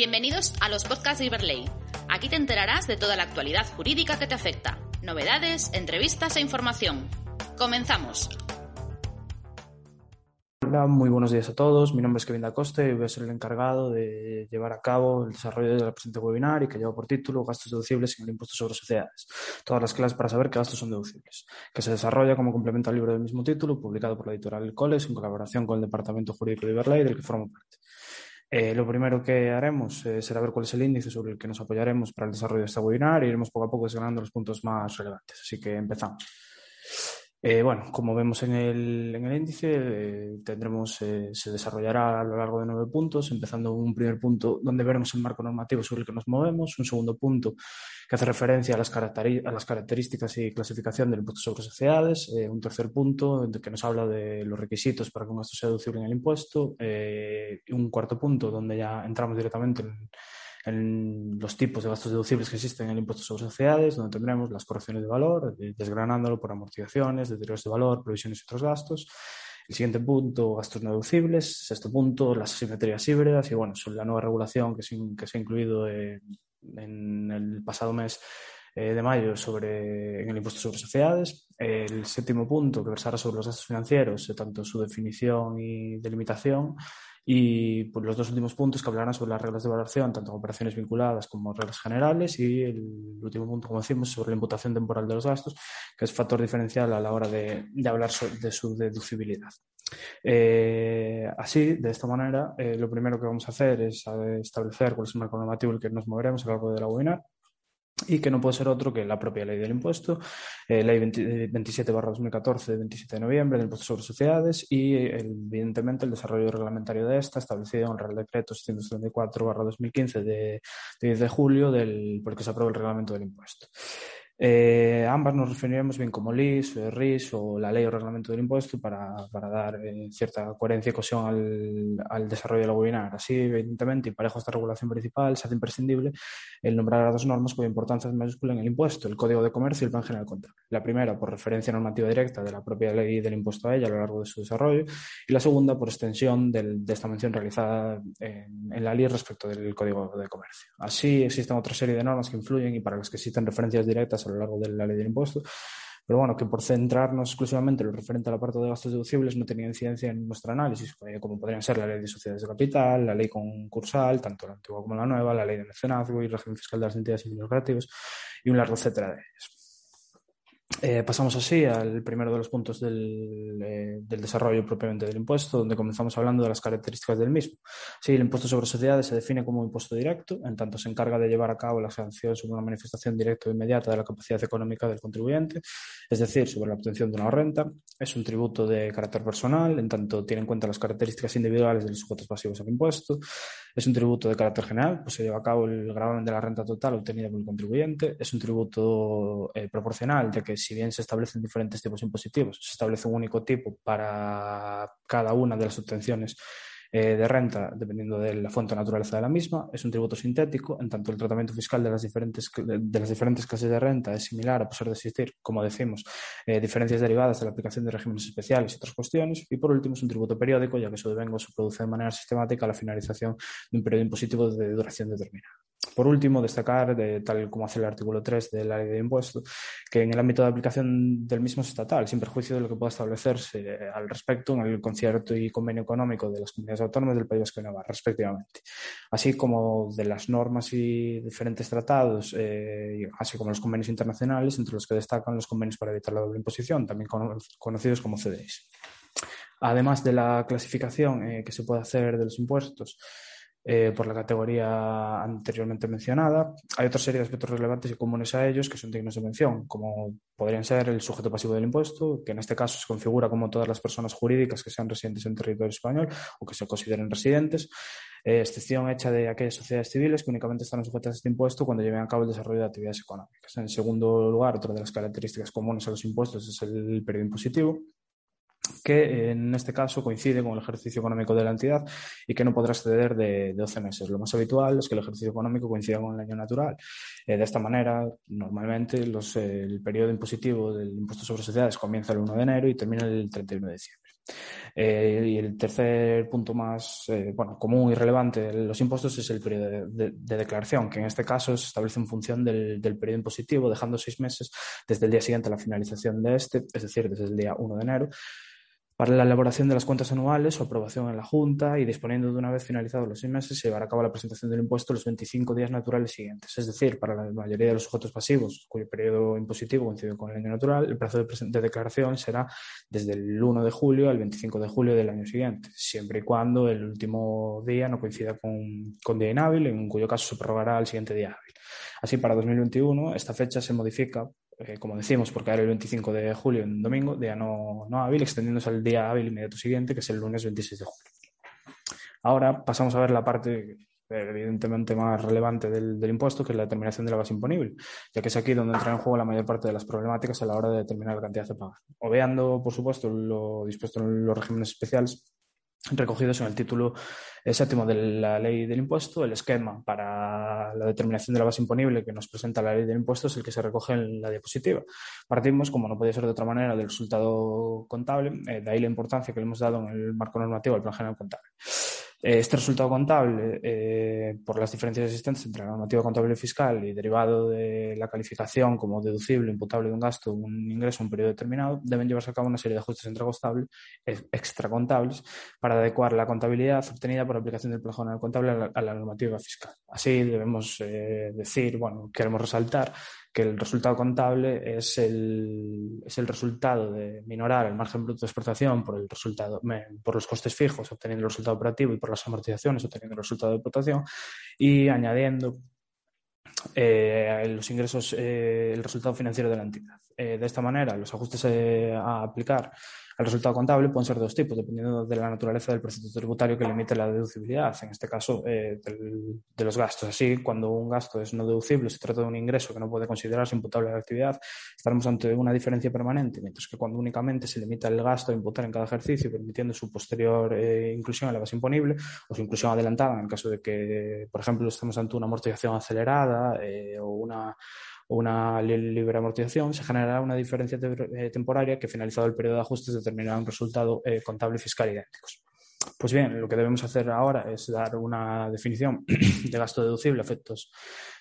Bienvenidos a los podcasts de Iberley. Aquí te enterarás de toda la actualidad jurídica que te afecta, novedades, entrevistas e información. Comenzamos. Hola, muy buenos días a todos. Mi nombre es Kevin Dacoste y voy a ser el encargado de llevar a cabo el desarrollo del presente webinar y que lleva por título Gastos deducibles en el impuesto sobre sociedades. Todas las clases para saber qué gastos son deducibles, que se desarrolla como complemento al libro del mismo título, publicado por la editorial Coles en colaboración con el Departamento Jurídico de Iberley, del que formo parte. Eh, lo primero que haremos eh, será ver cuál es el índice sobre el que nos apoyaremos para el desarrollo de este webinar y iremos poco a poco desgranando los puntos más relevantes. Así que empezamos. Eh, bueno, como vemos en el, en el índice, eh, tendremos, eh, se desarrollará a lo largo de nueve puntos, empezando un primer punto donde veremos el marco normativo sobre el que nos movemos, un segundo punto que hace referencia a las, a las características y clasificación del impuesto sobre sociedades, un tercer punto que nos habla de los requisitos para que un gasto sea deducible en el impuesto, un cuarto punto donde ya entramos directamente en en los tipos de gastos deducibles que existen en el impuesto sobre sociedades, donde tendremos las correcciones de valor, desgranándolo por amortizaciones, deterioros de valor, provisiones y otros gastos. El siguiente punto, gastos no deducibles. Sexto punto, las asimetrías híbridas. Y bueno, sobre la nueva regulación que se, que se ha incluido en el pasado mes eh, de mayo sobre, en el impuesto sobre sociedades. El séptimo punto, que versará sobre los gastos financieros, eh, tanto su definición y delimitación y pues, los dos últimos puntos que hablarán sobre las reglas de evaluación, tanto operaciones vinculadas como reglas generales, y el último punto, como decimos, sobre la imputación temporal de los gastos, que es factor diferencial a la hora de, de hablar de su deducibilidad. Eh, así, de esta manera, eh, lo primero que vamos a hacer es establecer cuál es el marco normativo en el que nos moveremos a lo largo de la webinar y que no puede ser otro que la propia ley del impuesto, eh, ley 27 2014 de 27 de noviembre del impuesto sobre sociedades y evidentemente el desarrollo reglamentario de esta establecido en el Real Decreto 634 2015 de, de 10 de julio del, por el que se aprueba el reglamento del impuesto. Eh, ambas nos referiremos bien como LIS, o RIS o la ley o reglamento del impuesto para, para dar eh, cierta coherencia y cohesión al, al, desarrollo del webinar. Así, evidentemente, y parejo a esta regulación principal, se hace imprescindible el nombrar a dos normas cuya importancia es mayúscula en el impuesto, el Código de Comercio y el Plan General Contable. La primera, por referencia normativa directa de la propia ley del impuesto a ella a lo largo de su desarrollo, y la segunda, por extensión del, de esta mención realizada en, en la ley respecto del Código de Comercio. Así, existen otra serie de normas que influyen y para las que existen referencias directas a lo largo de la ley del impuesto. Pero bueno, que por centrarnos exclusivamente en lo referente al apartado de gastos deducibles no tenía incidencia en nuestro análisis, eh, como podrían ser la ley de sociedades de capital, la ley concursal, tanto la antigua como la nueva, la ley de mecenazgo y régimen fiscal de las entidades y operativos, y un largo etcétera de ellas. Eh, pasamos así al primero de los puntos del, eh, del, desarrollo propiamente del impuesto, donde comenzamos hablando de las características del mismo. Sí, el impuesto sobre sociedades se define como un impuesto directo, en tanto se encarga de llevar a cabo la sanción sobre una manifestación directa o inmediata de la capacidad económica del contribuyente, es decir, sobre la obtención de una renta. Es un tributo de carácter personal, en tanto tiene en cuenta las características individuales de los sujetos pasivos al impuesto. Es un tributo de carácter general, pues se lleva a cabo el gravamen de la renta total obtenida por el contribuyente. Es un tributo eh, proporcional, ya que si bien se establecen diferentes tipos impositivos, se establece un único tipo para cada una de las obtenciones eh, de renta, dependiendo de la fuente naturaleza de la misma. Es un tributo sintético, en tanto el tratamiento fiscal de las diferentes, de las diferentes clases de renta es similar a pesar de existir, como decimos, eh, diferencias derivadas de la aplicación de regímenes especiales y otras cuestiones. Y por último, es un tributo periódico, ya que su devengo se produce de manera sistemática a la finalización de un periodo impositivo de duración determinada. Por último, destacar, de, tal como hace el artículo 3 de la ley de impuestos, que en el ámbito de aplicación del mismo es estatal, sin perjuicio de lo que pueda establecerse al respecto en el concierto y convenio económico de las comunidades autónomas del País Vasco y Navarra, respectivamente. Así como de las normas y diferentes tratados, eh, así como los convenios internacionales, entre los que destacan los convenios para evitar la doble imposición, también conocidos como CDIs. Además de la clasificación eh, que se puede hacer de los impuestos, eh, por la categoría anteriormente mencionada. Hay otra serie de aspectos relevantes y comunes a ellos que son dignos de mención, como podrían ser el sujeto pasivo del impuesto, que en este caso se configura como todas las personas jurídicas que sean residentes en territorio español o que se consideren residentes, eh, excepción hecha de aquellas sociedades civiles que únicamente están sujetas a este impuesto cuando lleven a cabo el desarrollo de actividades económicas. En segundo lugar, otra de las características comunes a los impuestos es el periodo impositivo que en este caso coincide con el ejercicio económico de la entidad y que no podrá exceder de, 12 meses. Lo más habitual es que el ejercicio económico coincida con el año natural. Eh, de esta manera, normalmente los, el periodo impositivo del impuesto sobre sociedades comienza el 1 de enero y termina el 31 de diciembre. Eh, y el tercer punto más eh, bueno, común y relevante de los impuestos es el periodo de, declaración, que en este caso se establece en función del, del, periodo impositivo, dejando seis meses desde el día siguiente a la finalización de este, es decir, desde el día 1 de enero, para la elaboración de las cuentas anuales o aprobación en la Junta y disponiendo de una vez finalizados los seis meses, se llevará a cabo la presentación del impuesto los 25 días naturales siguientes. Es decir, para la mayoría de los sujetos pasivos, cuyo periodo impositivo coincide con el año natural, el plazo de, declaración será desde el 1 de julio al 25 de julio del año siguiente, siempre y cuando el último día no coincida con, con día inhábil, en cuyo caso se prorrogará al siguiente día hábil. Así, para 2021, esta fecha se modifica eh, como decimos, porque era el 25 de julio, en domingo, día no, no hábil, extendiéndose al día hábil inmediato siguiente, que es el lunes 26 de julio. Ahora pasamos a ver la parte evidentemente más relevante del, del, impuesto, que es la determinación de la base imponible, ya que es aquí donde entra en juego la mayor parte de las problemáticas a la hora de determinar la cantidad de pagar. Obviando, por supuesto, lo dispuesto en los regímenes especiales, recogidos en el título séptimo de la ley del impuesto. El esquema para la determinación de la base imponible que nos presenta la ley del impuesto es el que se recoge en la diapositiva. Partimos, como no podía ser de otra manera, del resultado contable, eh, de ahí la importancia que le hemos dado en el marco normativo al plan general contable. Este resultado contable, eh, por las diferencias existentes entre la normativa contable y fiscal y derivado de la calificación como deducible, imputable de un gasto, un ingreso un periodo determinado, deben llevarse a cabo una serie de ajustes extracontables para adecuar la contabilidad obtenida por aplicación del plan contable a la, normativa fiscal. Así debemos eh, decir, bueno, queremos resaltar que el resultado contable es el, es el resultado de minorar el margen bruto de exportación por, el resultado, por los costes fijos, obteniendo el resultado operativo, y por las amortizaciones, obteniendo el resultado de explotación, y añadiendo eh, los ingresos, eh, el resultado financiero de la entidad. Eh, de esta manera, los ajustes a aplicar el resultado contable pueden ser de dos tipos, dependiendo de la naturaleza del precepto tributario que limite la deducibilidad, en este caso eh, de los gastos. Así, cuando un gasto es no deducible, se trata de un ingreso que no puede considerarse imputable a la actividad, estaremos ante una diferencia permanente, mientras que cuando únicamente se limita el gasto a imputar en cada ejercicio, permitiendo su posterior eh, inclusión en la base imponible o su inclusión adelantada en el caso de que, por ejemplo, estemos ante una amortización acelerada eh, o una una libre amortización, se generará una diferencia eh, temporaria que, finalizado el periodo de ajustes, determinará un resultado eh, contable y fiscal idénticos. Pues bien, lo que debemos hacer ahora es dar una definición de gasto deducible a efectos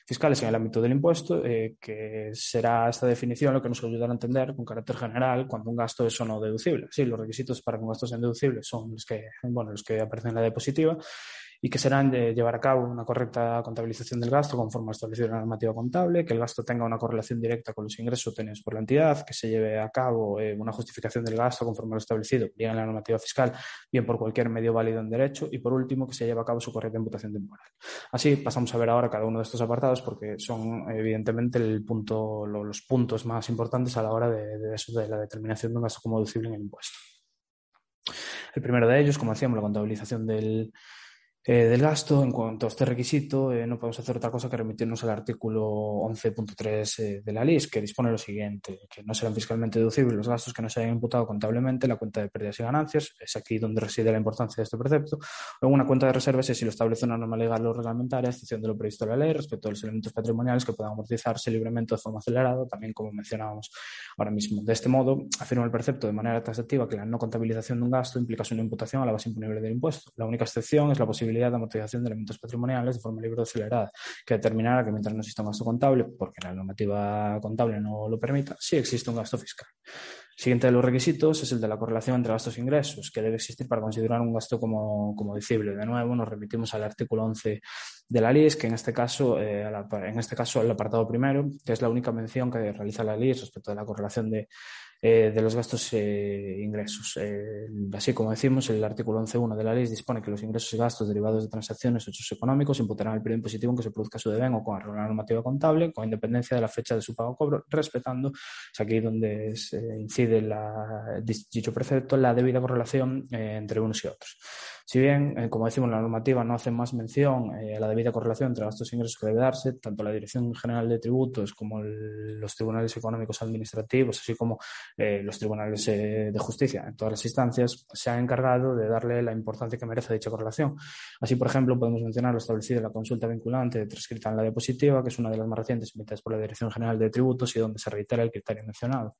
fiscales en el ámbito del impuesto, eh, que será esta definición lo que nos ayudará a entender con carácter general cuando un gasto es o no deducible. Sí, los requisitos para que un gasto sea deducible son los que, bueno, los que aparecen en la diapositiva y que serán llevar a cabo una correcta contabilización del gasto conforme establecido en la normativa contable, que el gasto tenga una correlación directa con los ingresos obtenidos por la entidad, que se lleve a cabo eh, una justificación del gasto conforme lo establecido, bien en la normativa fiscal, bien por cualquier medio válido en derecho, y por último, que se lleve a cabo su correcta imputación temporal. Así, pasamos a ver ahora cada uno de estos apartados porque son evidentemente el punto, los puntos más importantes a la hora de la determinación de un gasto como deducible en el impuesto. El primero de ellos, como decíamos, la contabilización del, eh, del gasto, en cuanto a este requisito, eh, no podemos hacer otra cosa que remitirnos al artículo 11.3 eh, de la LIS, que dispone lo siguiente, que no serán fiscalmente deducibles los gastos que no se hayan imputado contablemente en la cuenta de pérdidas y ganancias, es aquí donde reside la importancia de este precepto, o en una cuenta de reservas si lo establece una norma legal o reglamentaria, excepción de lo previsto en la ley, respecto a los elementos patrimoniales que puedan amortizarse libremente de forma acelerada, también como mencionábamos ahora mismo. De este modo, afirma el precepto de manera taxativa que la no contabilización de un gasto implica su imputación a la base imponible del impuesto. La única excepción es la posibilidad de amortización de elementos patrimoniales de forma libre o acelerada, que determinará que mientras no exista un gasto contable, porque la normativa contable no lo permita, sí existe un gasto fiscal. Siguiente de los requisitos es el de la correlación entre gastos e ingresos, que debe existir para considerar un gasto como, como De nuevo, nos remitimos al artículo 11 de la LIS, que en este caso, eh, en este caso el apartado primero, que es la única mención que realiza la LIS respecto a la correlación de eh, de los gastos e ingresos. Eh, así como decimos, el artículo 11.1 de la ley dispone que los ingresos y gastos derivados de transacciones o hechos económicos imputarán el periodo impositivo en que se produzca su deber o con la normativa contable, con independencia de la fecha de su pago o cobro, respetando, es aquí donde se incide la, dicho precepto, la debida correlación entre unos y otros. Si bien, eh, como decimos, la normativa no hace más mención eh, a la debida correlación entre gastos e ingresos que debe darse, tanto la Dirección General de Tributos como los tribunales económicos administrativos, así como eh, los tribunales de justicia en todas las instancias, se han encargado de darle la importancia que merece dicha correlación. Así, por ejemplo, podemos mencionar lo establecido en la consulta vinculante transcrita en la diapositiva, que es una de las más recientes emitidas por la Dirección General de Tributos y donde se reitera el criterio mencionado.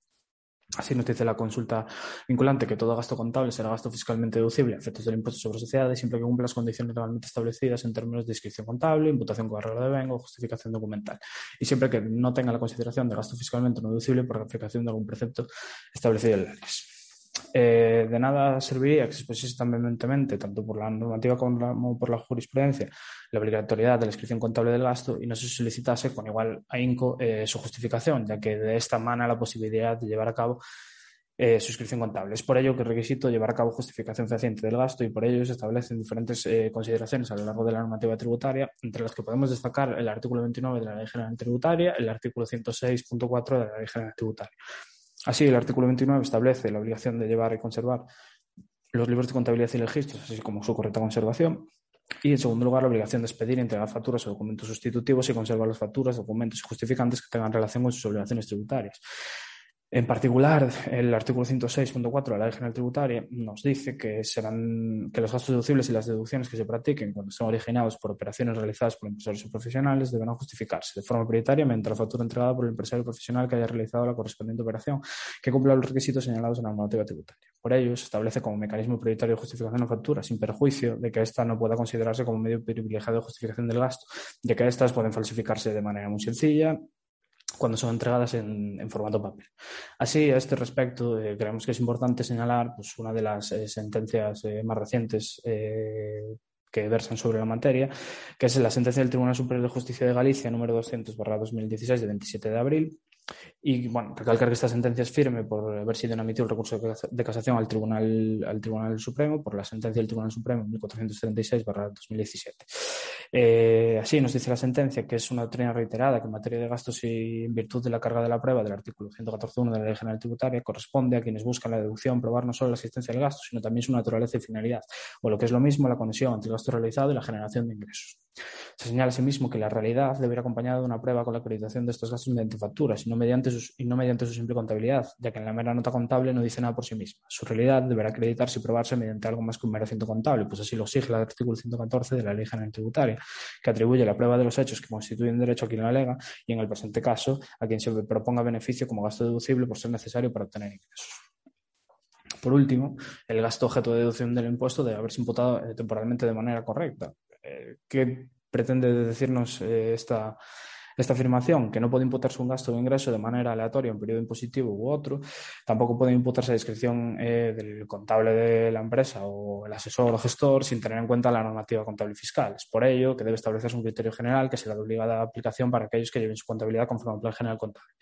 Así nos dice la consulta vinculante que todo gasto contable será gasto fiscalmente deducible a efectos del impuesto sobre sociedades siempre que cumpla las condiciones legalmente establecidas en términos de inscripción contable, imputación con arreglo de vengo justificación documental. Y siempre que no tenga la consideración de gasto fiscalmente no deducible por aplicación de algún precepto establecido en leyes. Eh, de nada serviría que se expusiese tan vehementemente, tanto por la normativa como por la jurisprudencia, la obligatoriedad de la inscripción contable del gasto y no se solicitase con igual ahínco eh, su justificación, ya que de esta mana la posibilidad de llevar a cabo eh, su inscripción contable. Es por ello que es requisito llevar a cabo justificación fehaciente del gasto y por ello se establecen diferentes consideraciones a lo largo de la normativa tributaria, entre las que podemos destacar el artículo 29 de la Ley General Tributaria, el artículo 106.4 de la Ley General Tributaria. Así, el artículo 29 establece la obligación de llevar y conservar los libros de contabilidad y registros, así como su correcta conservación. Y, en segundo lugar, la obligación de expedir y entregar facturas o documentos sustitutivos y conservar las facturas, documentos y justificantes que tengan relación con sus obligaciones tributarias. En particular, el artículo 106.4 de la Ley General Tributaria nos dice que, serán, que los gastos deducibles y las deducciones que se practiquen cuando son originados por operaciones realizadas por empresarios o profesionales deberán justificarse de forma prioritaria mediante la factura entregada por el empresario profesional que haya realizado la correspondiente operación que cumpla los requisitos señalados en la normativa tributaria. Por ello, se establece como mecanismo prioritario de justificación de la factura, sin perjuicio de que ésta no pueda considerarse como medio privilegiado de justificación del gasto, de que éstas pueden falsificarse de manera muy sencilla cuando son entregadas en, formato papel. Así, a este respecto, eh, creemos que es importante señalar pues, una de las eh, sentencias eh, más recientes que versan sobre la materia, que es la sentencia del Tribunal Superior de Justicia de Galicia número 200-2016 de 27 de abril, y bueno, recalcar que esta sentencia es firme por haber sido emitido el recurso de casación al Tribunal, al Tribunal Supremo, por la sentencia del Tribunal Supremo 1436-2017. Eh, así nos dice la sentencia que es una doctrina reiterada que en materia de gastos y en virtud de la carga de la prueba del artículo 114.1 de la Ley General Tributaria corresponde a quienes buscan la deducción probar no solo la existencia del gasto, sino también su naturaleza y finalidad, o lo que es lo mismo, la conexión entre el gasto realizado y la generación de ingresos. Se señala asimismo que la realidad debe ir acompañada de una prueba con la acreditación de estos gastos mediante facturas y no mediante, y no mediante su simple contabilidad, ya que en la mera nota contable no dice nada por sí misma. Su realidad deberá acreditarse y probarse mediante algo más que un mero ciento contable, pues así lo exige el artículo 114 de la Ley General Tributaria, que atribuye la prueba de los hechos que constituyen derecho a quien lo alega y, en el presente caso, a quien se proponga beneficio como gasto deducible por ser necesario para obtener ingresos. Por último, el gasto objeto de deducción del impuesto debe haberse imputado eh, temporalmente de manera correcta. Eh, ¿Qué pretende decirnos eh, esta, esta afirmación, que no puede imputarse un gasto o ingreso de manera aleatoria en periodo impositivo u otro, tampoco puede imputarse a discreción eh, del contable de la empresa o el asesor o gestor sin tener en cuenta la normativa contable y fiscal. Es por ello que debe establecerse un criterio general que será de obligada aplicación para aquellos que lleven su contabilidad conforme al plan general contable.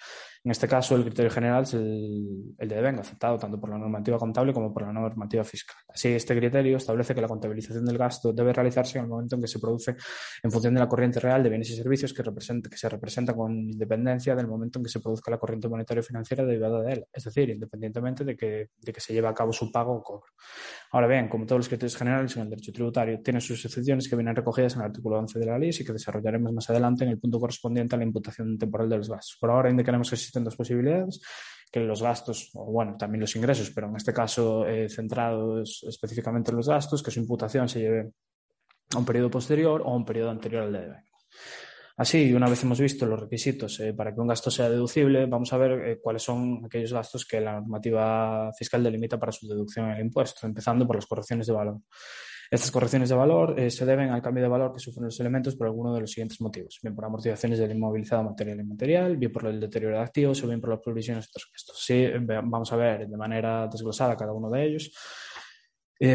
En este caso, el criterio general es el, el de devenga, aceptado tanto por la normativa contable como por la normativa fiscal. Así, este criterio establece que la contabilización del gasto debe realizarse en el momento en que se produce en función de la corriente real de bienes y servicios que, represente, que se representa con independencia del momento en que se produzca la corriente monetaria financiera derivada de él, es decir, independientemente de que, de que se lleve a cabo su pago o cobro. Ahora bien, como todos los criterios generales en el derecho tributario, tiene sus excepciones que vienen recogidas en el artículo 11 de la ley y que desarrollaremos más adelante en el punto correspondiente a la imputación temporal de los gastos. Por ahora indicaremos que existen dos posibilidades que los gastos, o bueno, también los ingresos, pero en este caso eh, centrados específicamente en los gastos, que su imputación se lleve a un periodo posterior o a un periodo anterior al de devengo. Así, una vez hemos visto los requisitos eh, para que un gasto sea deducible, vamos a ver eh, cuáles son aquellos gastos que la normativa fiscal delimita para su deducción en el impuesto, empezando por las correcciones de valor. Estas correcciones de valor eh, se deben al cambio de valor que sufren los elementos por alguno de los siguientes motivos, bien por amortizaciones del inmovilizado material y material, bien por el deterioro de activos o bien por las provisiones de otros gastos. Sí, vamos a ver de manera desglosada cada uno de ellos.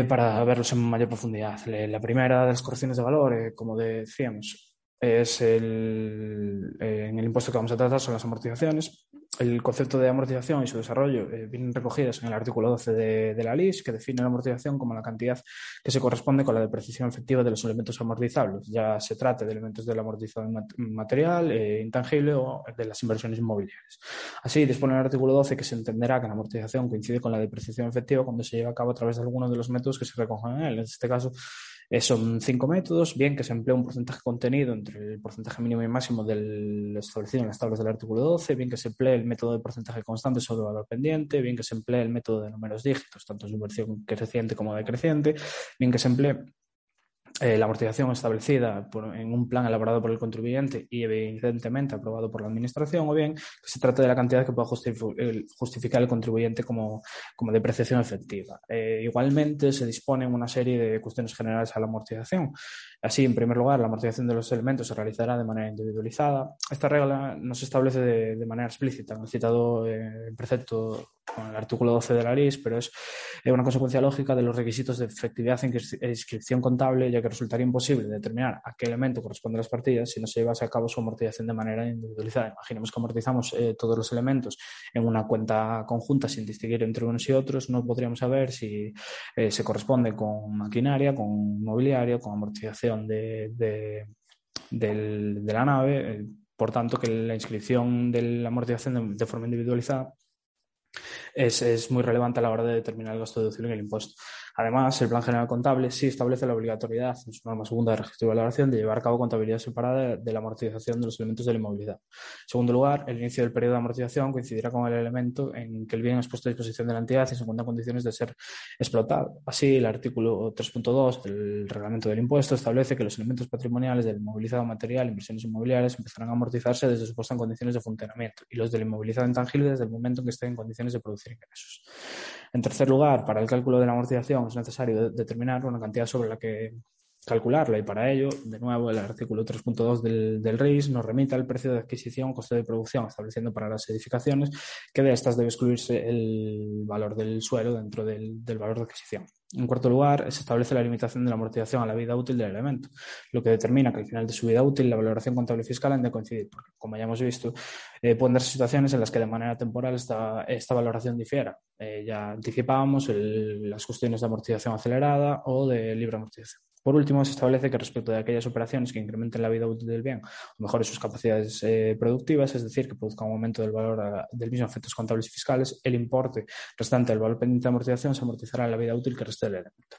para verlos en mayor profundidad. La primera de las correcciones de valor, como decíamos, es el, eh, en el impuesto que vamos a tratar son las amortizaciones. El concepto de amortización y su desarrollo eh, vienen recogidos en el artículo 12 de, la LIS, que define la amortización como la cantidad que se corresponde con la depreciación efectiva de los elementos amortizables, ya se trate de elementos de la amortización material, eh, intangible o de las inversiones inmobiliarias. Así, dispone el artículo 12 que se entenderá que la amortización coincide con la depreciación efectiva cuando se lleva a cabo a través de alguno de los métodos que se recogen en él. En este caso, son cinco métodos, bien que se emplea un porcentaje contenido entre el porcentaje mínimo y máximo del establecido en las tablas del artículo 12, bien que se emplee el método de porcentaje constante sobre valor pendiente, bien que se emplee el método de números dígitos, tanto de inversión creciente como decreciente, bien que se emplee eh, la amortización establecida en un plan elaborado por el contribuyente y evidentemente aprobado por la Administración, o bien se trate de la cantidad que pueda justificar el contribuyente como, depreciación efectiva. Eh, igualmente, se disponen una serie de cuestiones generales a la amortización. Así, en primer lugar, la amortización de los elementos se realizará de manera individualizada. Esta regla no se establece de, manera explícita, no he citado eh, el precepto con el artículo 12 de la LIS, pero es una consecuencia lógica de los requisitos de efectividad e inscripción contable, ya que resultaría imposible determinar a qué elemento corresponde las partidas si no se llevase a cabo su amortización de manera individualizada. Imaginemos que amortizamos eh, todos los elementos en una cuenta conjunta sin distinguir entre unos y otros, no podríamos saber si eh, se corresponde con maquinaria, con mobiliario, con amortización de, la nave. Eh, por tanto, que la inscripción de la amortización de forma individualizada es, muy relevante a la hora de determinar el gasto deducible en el impuesto. Además, el Plan General Contable sí establece la obligatoriedad en su norma segunda de registro y valoración de llevar a cabo contabilidad separada de la amortización de los elementos de la inmovilidad. En segundo lugar, el inicio del periodo de amortización coincidirá con el elemento en que el bien es puesto a disposición de la entidad y se encuentran condiciones de ser explotado. Así, el artículo 3.2 del reglamento del impuesto establece que los elementos patrimoniales del inmovilizado material, inversiones inmobiliarias, empezarán a amortizarse desde su puesta en condiciones de funcionamiento y los del inmovilizado intangible desde el momento en que estén en condiciones de producir En tercer lugar, para el cálculo de la amortización es necesario determinar una cantidad sobre la que calcularla y para ello, de nuevo, el artículo 3.2 del, del RIS nos remite al precio de adquisición, coste de producción, estableciendo para las edificaciones que de estas debe excluirse el valor del suelo dentro del valor de adquisición. En cuarto lugar, se establece la limitación de la amortización a la vida útil del elemento, lo que determina que al final de su vida útil la valoración contable fiscal han de coincidir, porque como ya hemos visto, eh, pueden darse situaciones en las que de manera temporal esta, esta valoración difiera. Eh, ya anticipábamos las cuestiones de amortización acelerada o de libre amortización. Por último, se establece que respecto de aquellas operaciones que incrementen la vida útil del bien o mejoren sus capacidades eh, productivas, es decir, que produzcan un aumento del valor del mismo efectos contables y fiscales, el importe restante del valor pendiente de amortización se amortizará en la vida útil que reste del elemento.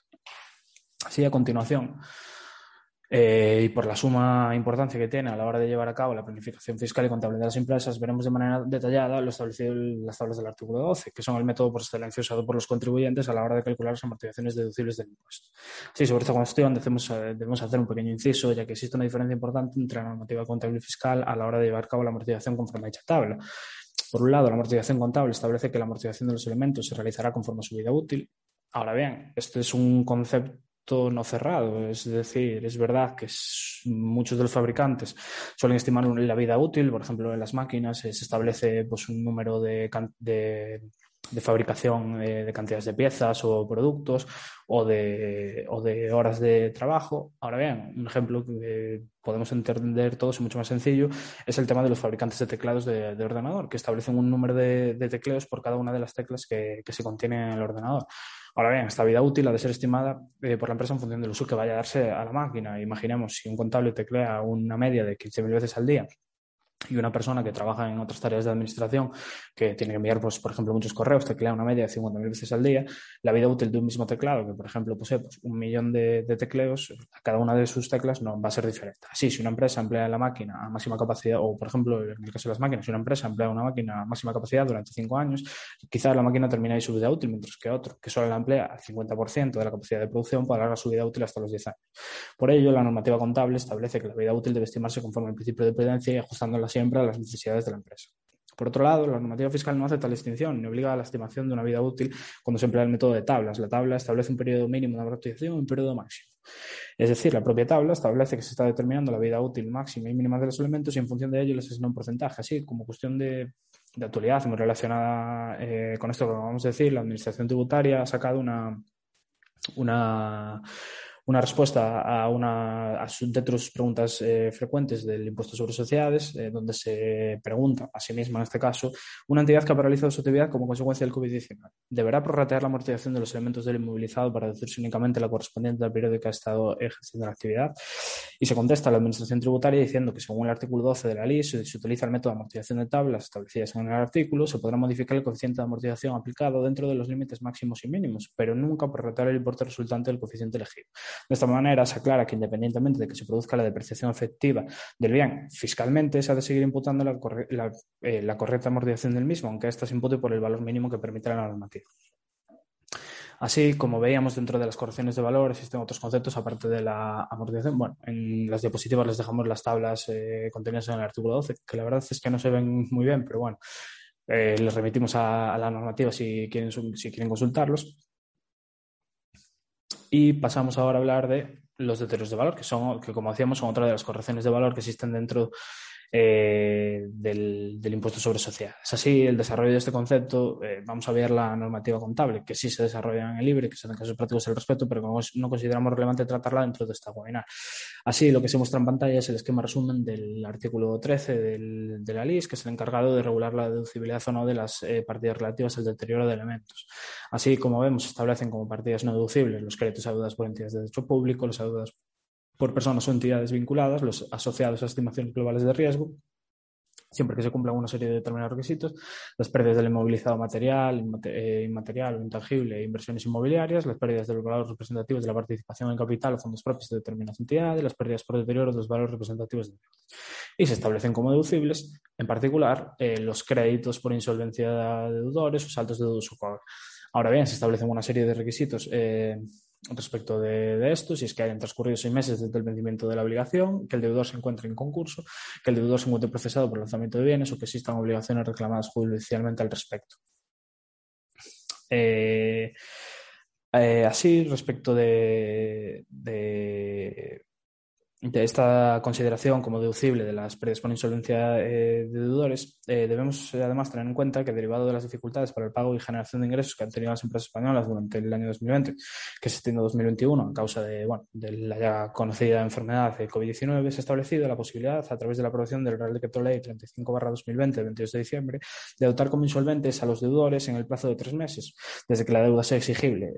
Así, a continuación, eh, y por la suma importancia que tiene a la hora de llevar a cabo la planificación fiscal y contable de las empresas, veremos de manera detallada lo establecido en las tablas del artículo 12, que son el método por excelencia usado por los contribuyentes a la hora de calcular las amortizaciones deducibles del impuesto. Sí, sobre esta cuestión debemos, eh, debemos hacer un pequeño inciso, ya que existe una diferencia importante entre la normativa contable y fiscal a la hora de llevar a cabo la amortización conforme a dicha tabla. Por un lado, la amortización contable establece que la amortización de los elementos se realizará conforme a su vida útil. Ahora bien, este es un concepto no cerrado. Es decir, es verdad que muchos de los fabricantes suelen estimar la vida útil. Por ejemplo, en las máquinas se establece pues, un número de, de, fabricación eh, de cantidades de piezas o productos o de, o de horas de trabajo. Ahora bien, un ejemplo que podemos entender todos y mucho más sencillo es el tema de los fabricantes de teclados de, ordenador, que establecen un número de, tecleos por cada una de las teclas que, que se contiene en el ordenador. Ahora bien, esta vida útil ha de ser estimada eh, por la empresa en función del uso que vaya a darse a la máquina. Imaginemos si un contable teclea una media de 15.000 veces al día y una persona que trabaja en otras tareas de administración, que tiene que enviar, pues, por ejemplo, muchos correos, teclea una media de 50.000 veces al día, la vida útil de un mismo teclado, que por ejemplo posee pues, un millón de, tecleos, a cada una de sus teclas no va a ser diferente. Así, si una empresa emplea la máquina a máxima capacidad, o por ejemplo, en el caso de las máquinas, si una empresa emplea una máquina a máxima capacidad durante cinco años, quizás la máquina termina ahí su vida útil, mientras que otro, que solo la emplea al 50% de la capacidad de producción, puede alargar su vida útil hasta los 10 años. Por ello, la normativa contable establece que la vida útil debe estimarse conforme al principio de prudencia y ajustándola siempre a las necesidades de la empresa. Por otro lado, la normativa fiscal no hace tal distinción ni obliga a la estimación de una vida útil cuando se emplea el método de tablas. La tabla establece un periodo mínimo de amortización y un periodo máximo. Es decir, la propia tabla establece que se está determinando la vida útil máxima y mínima de los elementos y en función de ello les asigna un porcentaje. Así, como cuestión de, actualidad muy relacionada eh, con esto que vamos a decir, la Administración Tributaria ha sacado una, una una respuesta a una de otras preguntas eh, frecuentes del impuesto sobre sociedades, eh, donde se pregunta a sí misma, en este caso, una entidad que ha paralizado su actividad como consecuencia del COVID-19. ¿Deberá prorratear la amortización de los elementos del inmovilizado para deducirse únicamente la correspondiente al periodo que ha estado ejerciendo la actividad? Y se contesta a la Administración Tributaria diciendo que, según el artículo 12 de la LIS, si se utiliza el método de amortización de tablas establecidas en el artículo, se podrá modificar el coeficiente de amortización aplicado dentro de los límites máximos y mínimos, pero nunca prorratear el importe resultante del coeficiente elegido. De esta manera, se aclara que independientemente de que se produzca la depreciación efectiva del bien fiscalmente, se ha de seguir imputando la, eh, correcta amortización del mismo, aunque ésta se impute por el valor mínimo que permite la normativa. Así, como veíamos dentro de las correcciones de valor, existen otros conceptos aparte de la amortización. Bueno, en las diapositivas les dejamos las tablas eh, contenidas en el artículo 12, que la verdad es que no se ven muy bien, pero bueno, eh, les remitimos a, la normativa si quieren, si quieren consultarlos. Y pasamos ahora a hablar de los deterioros de valor, que son, que como decíamos, son otra de las correcciones de valor que existen dentro eh, del, impuesto sobre sociedades. Así, el desarrollo de este concepto, eh, vamos a ver la normativa contable, que sí se desarrolla en el libre, que se hacen casos prácticos al respecto, pero no consideramos relevante tratarla dentro de esta webinar. Así, lo que se muestra en pantalla es el esquema resumen del artículo 13 de la LIS, que es el encargado de regular la deducibilidad o no de las eh, partidas relativas al deterioro de elementos. Así, como vemos, establecen como partidas no deducibles los créditos a deudas por entidades de derecho público, los deudas por personas o entidades vinculadas, los asociados a estimaciones globales de riesgo, siempre que se cumplan una serie de determinados requisitos, las pérdidas del inmovilizado material, eh, inmaterial o intangible e inversiones inmobiliarias, las pérdidas de los valores representativos de la participación en capital o fondos propios de determinadas entidades, las pérdidas por deterioro de los valores representativos de y se establecen como deducibles, en particular, eh, los créditos por insolvencia de deudores o saltos de deudos o Ahora bien, se establecen una serie de requisitos eh, respecto de, esto, si es que hayan transcurrido seis meses desde el vencimiento de la obligación, que el deudor se encuentre en concurso, que el deudor se encuentre procesado por lanzamiento de bienes o que existan obligaciones reclamadas judicialmente al respecto. Eh, eh, así, respecto de, de esta consideración como deducible de las pérdidas por insolvencia eh, de deudores, eh, debemos eh, además tener en cuenta que derivado de las dificultades para el pago y generación de ingresos que han tenido las empresas españolas durante el año 2020, que se extiende 2021 a causa de, bueno, de la ya conocida enfermedad de COVID-19, se ha establecido la posibilidad, a través de la aprobación del Real Decreto Ley 35-2020 de 22 de diciembre, de dotar como insolventes a los deudores en el plazo de tres meses, desde que la deuda sea exigible,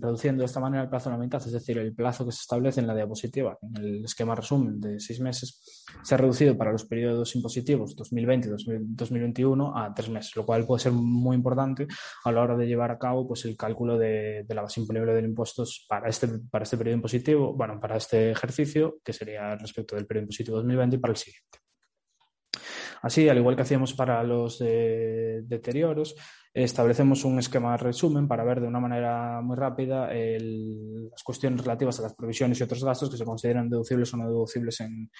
reduciendo de esta manera el plazo a la mitad, es decir, el plazo que se establece en la diapositiva, en el esquema resumen de seis meses, se ha reducido para los periodos impositivos 2020 y 2021 a tres meses, lo cual puede ser muy importante a la hora de llevar a cabo pues, el cálculo de, la base imponible de impuestos para este, para este periodo impositivo, bueno, para este ejercicio, que sería respecto del periodo impositivo 2020 y para el siguiente. Así, al igual que hacíamos para los deterioros, establecemos un esquema de resumen para ver de una manera muy rápida las cuestiones relativas a las provisiones y otros gastos que se consideran deducibles o no deducibles en,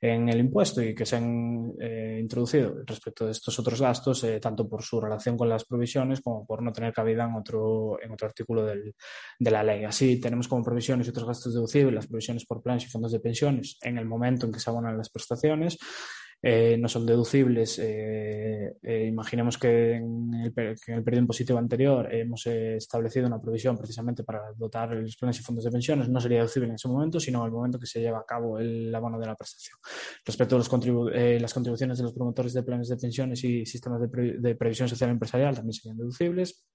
el impuesto y que se han eh, introducido respecto de estos otros gastos, eh, tanto por su relación con las provisiones como por no tener cabida en otro, en otro artículo de la ley. Así, tenemos como provisiones y otros gastos deducibles las provisiones por planes y fondos de pensiones en el momento en que se abonan las prestaciones. Eh, no son deducibles. Eh, eh, imaginemos que en, el, periodo impositivo anterior hemos establecido una provisión precisamente para dotar los planes y fondos de pensiones, no sería deducible en ese momento, sino en el momento que se lleva a cabo el abono de la prestación. Respecto a las contribuciones de los promotores de planes de pensiones y sistemas de, de previsión social empresarial, también serían deducibles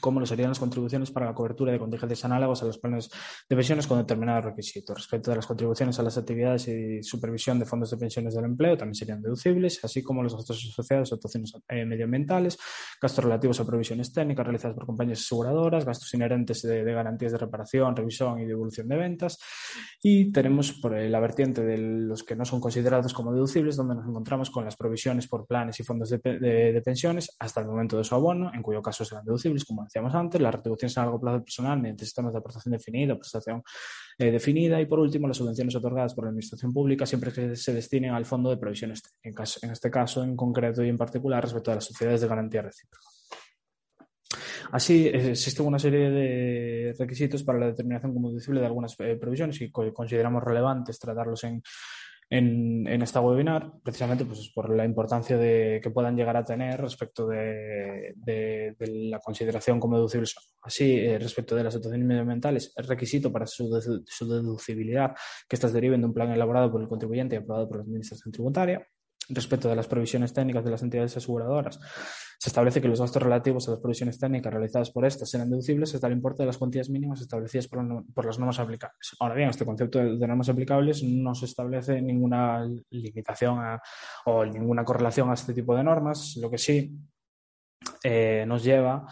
como lo serían las contribuciones para la cobertura de contingencias análogas a los planes de pensiones con determinados requisitos. Respecto a las contribuciones a las actividades y supervisión de fondos de pensiones del empleo, también serían deducibles, así como los gastos asociados a actuaciones eh, medioambientales, gastos relativos a provisiones técnicas realizadas por compañías aseguradoras, gastos inherentes de, garantías de reparación, revisión y devolución de ventas. Y tenemos por la vertiente de los que no son considerados como deducibles, donde nos encontramos con las provisiones por planes y fondos de, de pensiones hasta el momento de su abono, en cuyo caso serán deducibles como decíamos antes, las retribuciones a largo plazo personal mediante sistemas de aportación definida, prestación eh, definida y por último las subvenciones otorgadas por la Administración Pública siempre que se destinen al Fondo de Provisiones en, en este caso en concreto y en particular respecto a las sociedades de garantía recíproca. Así, existe una serie de requisitos para la determinación como deducible de algunas eh, provisiones y consideramos relevantes tratarlos en, en, esta webinar, precisamente pues, por la importancia de, que puedan llegar a tener respecto de, la consideración como deducibles. Así, eh, respecto de las situaciones medioambientales, es requisito para su, su deducibilidad que estas deriven de un plan elaborado por el contribuyente y aprobado por la Administración Tributaria respecto de las provisiones técnicas de las entidades aseguradoras. Se establece que los gastos relativos a las provisiones técnicas realizadas por estas serán deducibles hasta el importe de las cuantías mínimas establecidas por, las normas aplicables. Ahora bien, este concepto de, normas aplicables no se establece ninguna limitación o ninguna correlación a este tipo de normas, lo que sí eh, nos lleva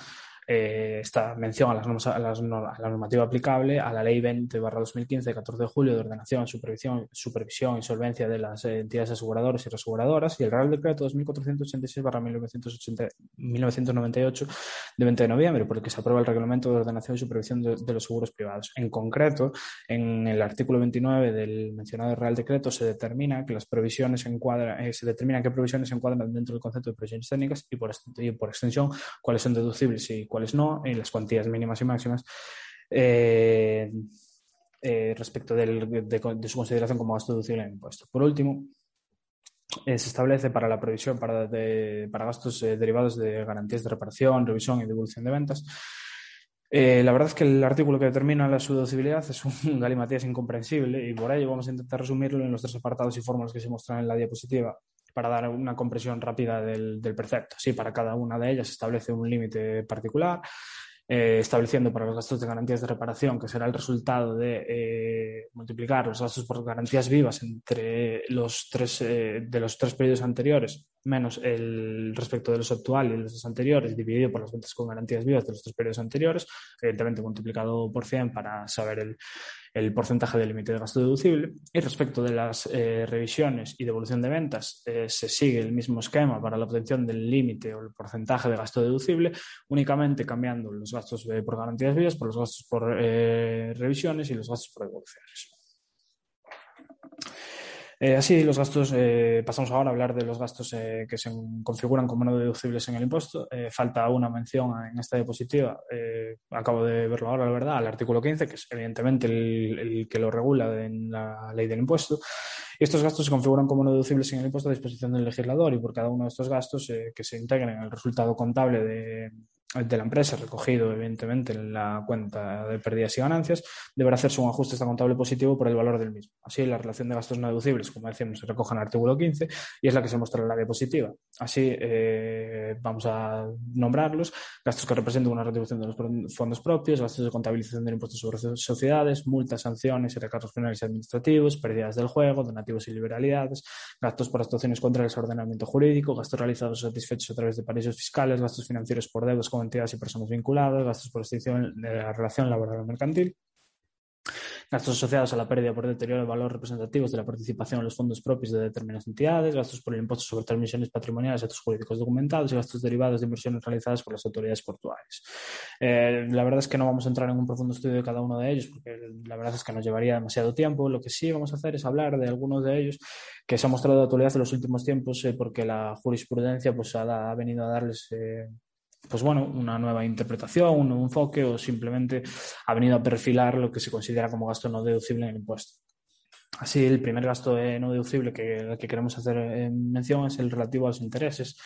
eh, esta mención a, las a, la normativa aplicable, a la Ley 20-2015 de 14 de julio de Ordenación, Supervisión, Supervisión y Solvencia de las entidades aseguradoras y reaseguradoras y el Real Decreto 2486-1998 de 20 de noviembre, por el que se aprueba el Reglamento de Ordenación y Supervisión de, los Seguros Privados. En concreto, en el artículo 29 del mencionado Real Decreto se determina que las provisiones encuadran, eh, se determina qué provisiones se encuadran dentro del concepto de provisiones técnicas y por, y por extensión cuáles son deducibles y cuáles no, en las cuantías mínimas y máximas, eh, eh, respecto de, su consideración como gasto deducible en impuesto. Por último, eh, se establece para la previsión para, gastos derivados de garantías de reparación, revisión y devolución de ventas. la verdad es que el artículo que determina la su deducibilidad es un galimatías incomprensible y por ello vamos a intentar resumirlo en los tres apartados y fórmulas que se muestran en la diapositiva para dar una compresión rápida del, del precepto. Sí, para cada una de ellas se establece un límite particular, eh, estableciendo para los gastos de garantías de reparación, que será el resultado de eh, multiplicar los gastos por garantías vivas entre los tres, eh, de los tres periodos anteriores, menos el respecto de los actuales y los dos anteriores, dividido por las ventas con garantías vivas de los tres periodos anteriores, evidentemente multiplicado por 100 para saber el, el porcentaje de límite de gasto deducible. Y respecto de las eh, revisiones y devolución de ventas, eh, se sigue el mismo esquema para la obtención del límite o el porcentaje de gasto deducible, únicamente cambiando los gastos eh, por garantías vivas por los gastos por revisiones y los gastos por devoluciones. Eh, así, los gastos, eh, pasamos ahora a hablar de los gastos eh, que se configuran como no deducibles en el impuesto. falta una mención en esta diapositiva, acabo de verlo ahora, la verdad, al artículo 15, que es evidentemente el, que lo regula en la ley del impuesto. Estos gastos se configuran como no deducibles en el impuesto a disposición del legislador y por cada uno de estos gastos que se integren en el resultado contable de, de la empresa, recogido evidentemente en la cuenta de pérdidas y ganancias, deberá hacerse un ajuste contable positivo por el valor del mismo. Así, la relación de gastos no deducibles, como decíamos, se recoge en el artículo 15 y es la que se muestra en la diapositiva. Así, eh, vamos a nombrarlos, gastos que representan una retribución de los fondos propios, gastos de contabilización del impuesto sobre sociedades, multas, sanciones y recargos penales administrativos, pérdidas del juego, donativos y liberalidades, gastos por actuaciones contra el ordenamiento jurídico, gastos realizados o satisfechos a través de paraísos fiscales, gastos financieros por deudas con entidades y personas vinculadas, gastos por extinción de la relación laboral o mercantil, gastos asociados a la pérdida por deterioro de valores representativos de la participación en los fondos propios de determinadas entidades, gastos por el impuesto sobre transmisiones patrimoniales, actos jurídicos documentados y gastos derivados de inversiones realizadas por las autoridades portuarias. Eh, la verdad es que no vamos a entrar en un profundo estudio de cada uno de ellos porque la verdad es que nos llevaría demasiado tiempo. Lo que sí vamos a hacer es hablar de algunos de ellos que se han mostrado de actualidad en los últimos tiempos eh, porque la jurisprudencia pues, ha, venido a darles eh, pues bueno, una nueva interpretación, un nuevo enfoque o simplemente ha venido a perfilar lo que se considera como gasto no deducible en el impuesto. Así, el primer gasto no deducible que, que queremos hacer en mención es el relativo a los intereses.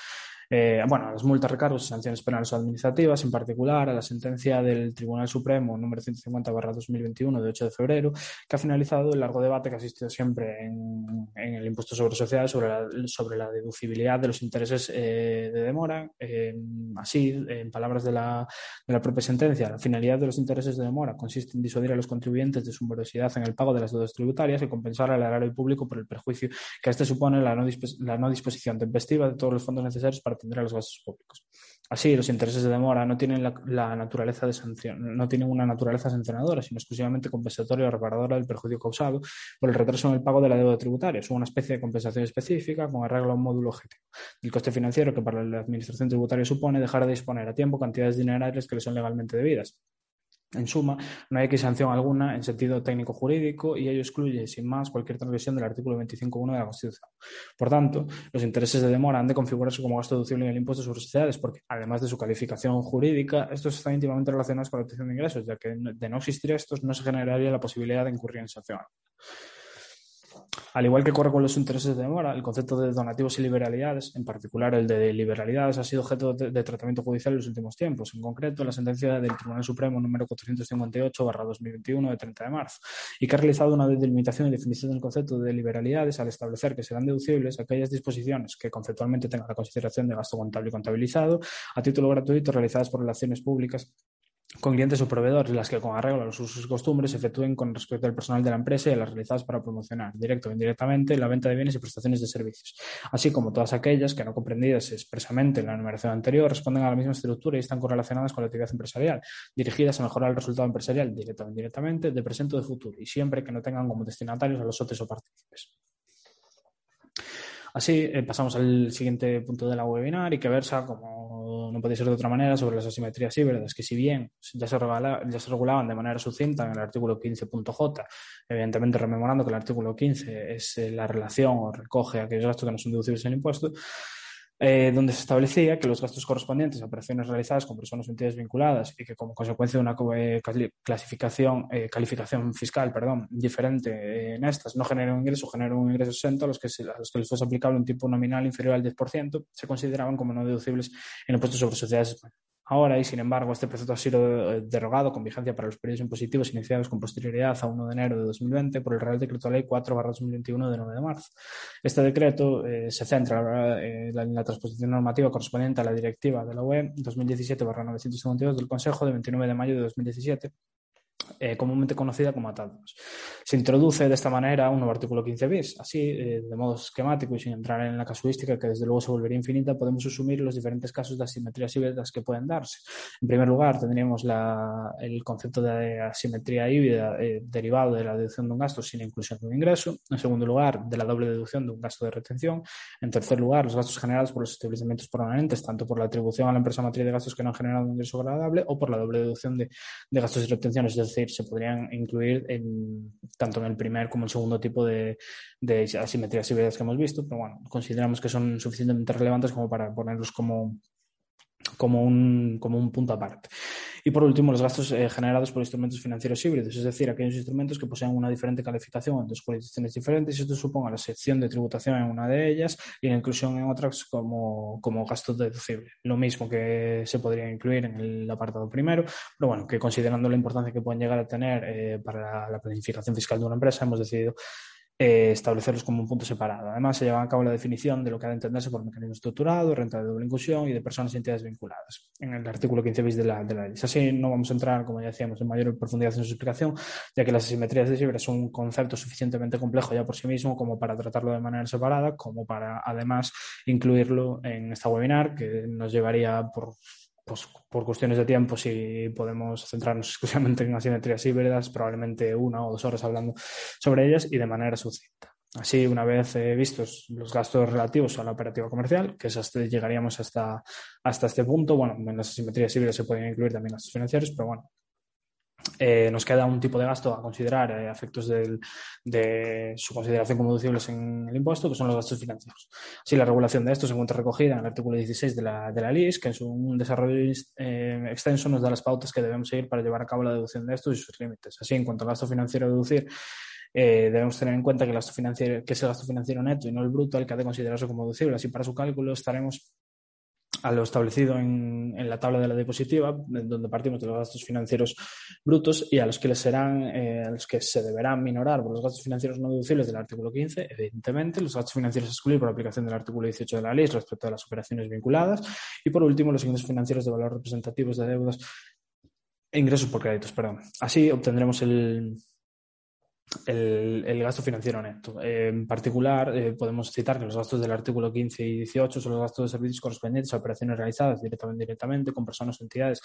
Eh, bueno, a las multas, recargos y sanciones penales o administrativas, en particular a la sentencia del Tribunal Supremo número 150-2021 de 8 de febrero, que ha finalizado el largo debate que ha existido siempre en, el impuesto sobre sociedades sobre la, sobre la deducibilidad de los intereses eh, de demora. así, en palabras de la, de la propia sentencia, la finalidad de los intereses de demora consiste en disuadir a los contribuyentes de su morosidad en el pago de las deudas tributarias y compensar al erario público por el perjuicio que a este supone la no, la no disposición tempestiva de todos los fondos necesarios para atender los gastos públicos. Así, los intereses de demora no tienen la, naturaleza de sanción, no tienen una naturaleza sancionadora, sino exclusivamente compensatoria o reparadora del perjuicio causado por el retraso en el pago de la deuda tributaria. Son una especie de compensación específica con arreglo a un módulo objetivo. El coste financiero que para la administración tributaria supone dejar de disponer a tiempo cantidades dinerarias que le son legalmente debidas. En suma, no hay que sanción alguna en sentido técnico-jurídico y ello excluye, sin más, cualquier transgresión del artículo 25.1 de la Constitución. Por tanto, los intereses de demora han de configurarse como gasto deducible en el impuesto sobre sociedades porque, además de su calificación jurídica, estos están íntimamente relacionados con la obtención de ingresos, ya que de no existir estos no se generaría la posibilidad de incurrir en sanción. Al igual que ocurre con los intereses de demora, el concepto de donativos y liberalidades, en particular el de liberalidades, ha sido objeto de, de tratamiento judicial en los últimos tiempos. En concreto, la sentencia del Tribunal Supremo número 458-2021 de 30 de marzo, y que ha realizado una delimitación y definición del concepto de liberalidades al establecer que serán deducibles aquellas disposiciones que conceptualmente tengan la consideración de gasto contable y contabilizado a título gratuito realizadas por relaciones públicas con clientes o proveedores, las que con arreglo a los usos y costumbres se efectúen con respecto al personal de la empresa y las realizadas para promocionar, directo o indirectamente, la venta de bienes y prestaciones de servicios, así como todas aquellas que no comprendidas expresamente en la numeración anterior responden a la misma estructura y están correlacionadas con la actividad empresarial, dirigidas a mejorar el resultado empresarial, directo o indirectamente, de presente o de futuro, y siempre que no tengan como destinatarios a los socios o partícipes. Así eh, pasamos al siguiente punto de la webinar y que versa, como no puede ser de otra manera, sobre las asimetrías híbridas, que si bien ya se, regala, ya se regulaban de manera sucinta en el artículo 15.j, evidentemente rememorando que el artículo 15 es eh, la relación o recoge aquellos gastos que no son deducibles en impuesto, eh, donde se establecía que los gastos correspondientes a operaciones realizadas con personas o entidades vinculadas y que como consecuencia de una eh, clasificación, eh, calificación fiscal perdón, diferente eh, en estas no generan un ingreso, generan un ingreso exento a los que, a los que les fuese aplicable un tipo nominal inferior al 10%, se consideraban como no deducibles en impuestos sobre sociedades españolas. Ahora, y sin embargo, este precepto ha sido eh, derogado con vigencia para los periodos impositivos iniciados con posterioridad a 1 de enero de 2020 por el Real Decreto Ley 4-2021 de 9 de marzo. Este decreto eh, se centra eh, en la transposición normativa correspondiente a la directiva de la UE 2017-952 del Consejo de 29 de mayo de 2017 eh, comúnmente conocida como atados. Se introduce de esta manera un nuevo artículo 15 bis. Así, eh, de modo esquemático y sin entrar en la casuística, que desde luego se volvería infinita, podemos asumir los diferentes casos de asimetrías híbridas que pueden darse. En primer lugar, tendríamos la, el concepto de asimetría híbrida eh, derivado de la deducción de un gasto sin inclusión de un ingreso. En segundo lugar, de la doble deducción de un gasto de retención. En tercer lugar, los gastos generados por los establecimientos permanentes, tanto por la atribución a la empresa matriz de gastos que no han generado un ingreso agradable o por la doble deducción de, de gastos y retenciones, es decir, se podrían incluir en, tanto en el primer como en el segundo tipo de, asimetrías híbridas que hemos visto, pero bueno, consideramos que son suficientemente relevantes como para ponerlos como, como un, como un punto aparte. Y por último, los gastos eh, generados por instrumentos financieros híbridos, es decir, aquellos instrumentos que poseen una diferente calificación en dos jurisdicciones diferentes y esto suponga la sección de tributación en una de ellas y la inclusión en otras como, como gasto deducible. Lo mismo que se podría incluir en el apartado primero, pero bueno, que considerando la importancia que pueden llegar a tener eh, para la, la planificación fiscal de una empresa, hemos decidido eh, establecerlos como un punto separado. Además, se lleva a cabo la definición de lo que ha de entenderse por mecanismo estructurado, renta de doble inclusión y de personas y entidades vinculadas en el artículo 15 bis de la, de la ley. Así no vamos a entrar, como ya decíamos, en mayor profundidad en su explicación, ya que las asimetrías de Sibra son un concepto suficientemente complejo ya por sí mismo como para tratarlo de manera separada, como para además incluirlo en esta webinar que nos llevaría por pues, por cuestiones de tiempo, si podemos centrarnos exclusivamente en asimetrías híbridas, probablemente una o dos horas hablando sobre ellas y de manera sucinta. Así, una vez eh, vistos los gastos relativos a la operativa comercial, que es hasta, llegaríamos hasta, hasta este punto, bueno, en las asimetrías híbridas se pueden incluir también gastos financieros, pero bueno, eh, nos queda un tipo de gasto a considerar eh, efectos de su consideración como deducibles en el impuesto, que son los gastos financieros. Así, la regulación de esto se encuentra recogida en el artículo 16 de la, de la LIS, que en su un desarrollo eh, extenso nos da las pautas que debemos seguir para llevar a cabo la deducción de estos y sus límites. Así, en cuanto al gasto financiero a deducir, debemos tener en cuenta que, el gasto financiero, que es el gasto financiero neto y no el bruto el que ha de considerarse como deducible. Así, para su cálculo estaremos a lo establecido en, en, la tabla de la diapositiva, donde partimos de los gastos financieros brutos y a los que les serán, eh, los que se deberán minorar por los gastos financieros no deducibles del artículo 15, evidentemente, los gastos financieros a excluir por aplicación del artículo 18 de la ley respecto a las operaciones vinculadas y por último los ingresos financieros de valor representativos de deudas e ingresos por créditos, perdón. Así obtendremos el, el, gasto financiero neto. Eh, en particular, eh, podemos citar que los gastos del artículo 15 y 18 son los gastos de servicios correspondientes a operaciones realizadas directamente o indirectamente con personas o entidades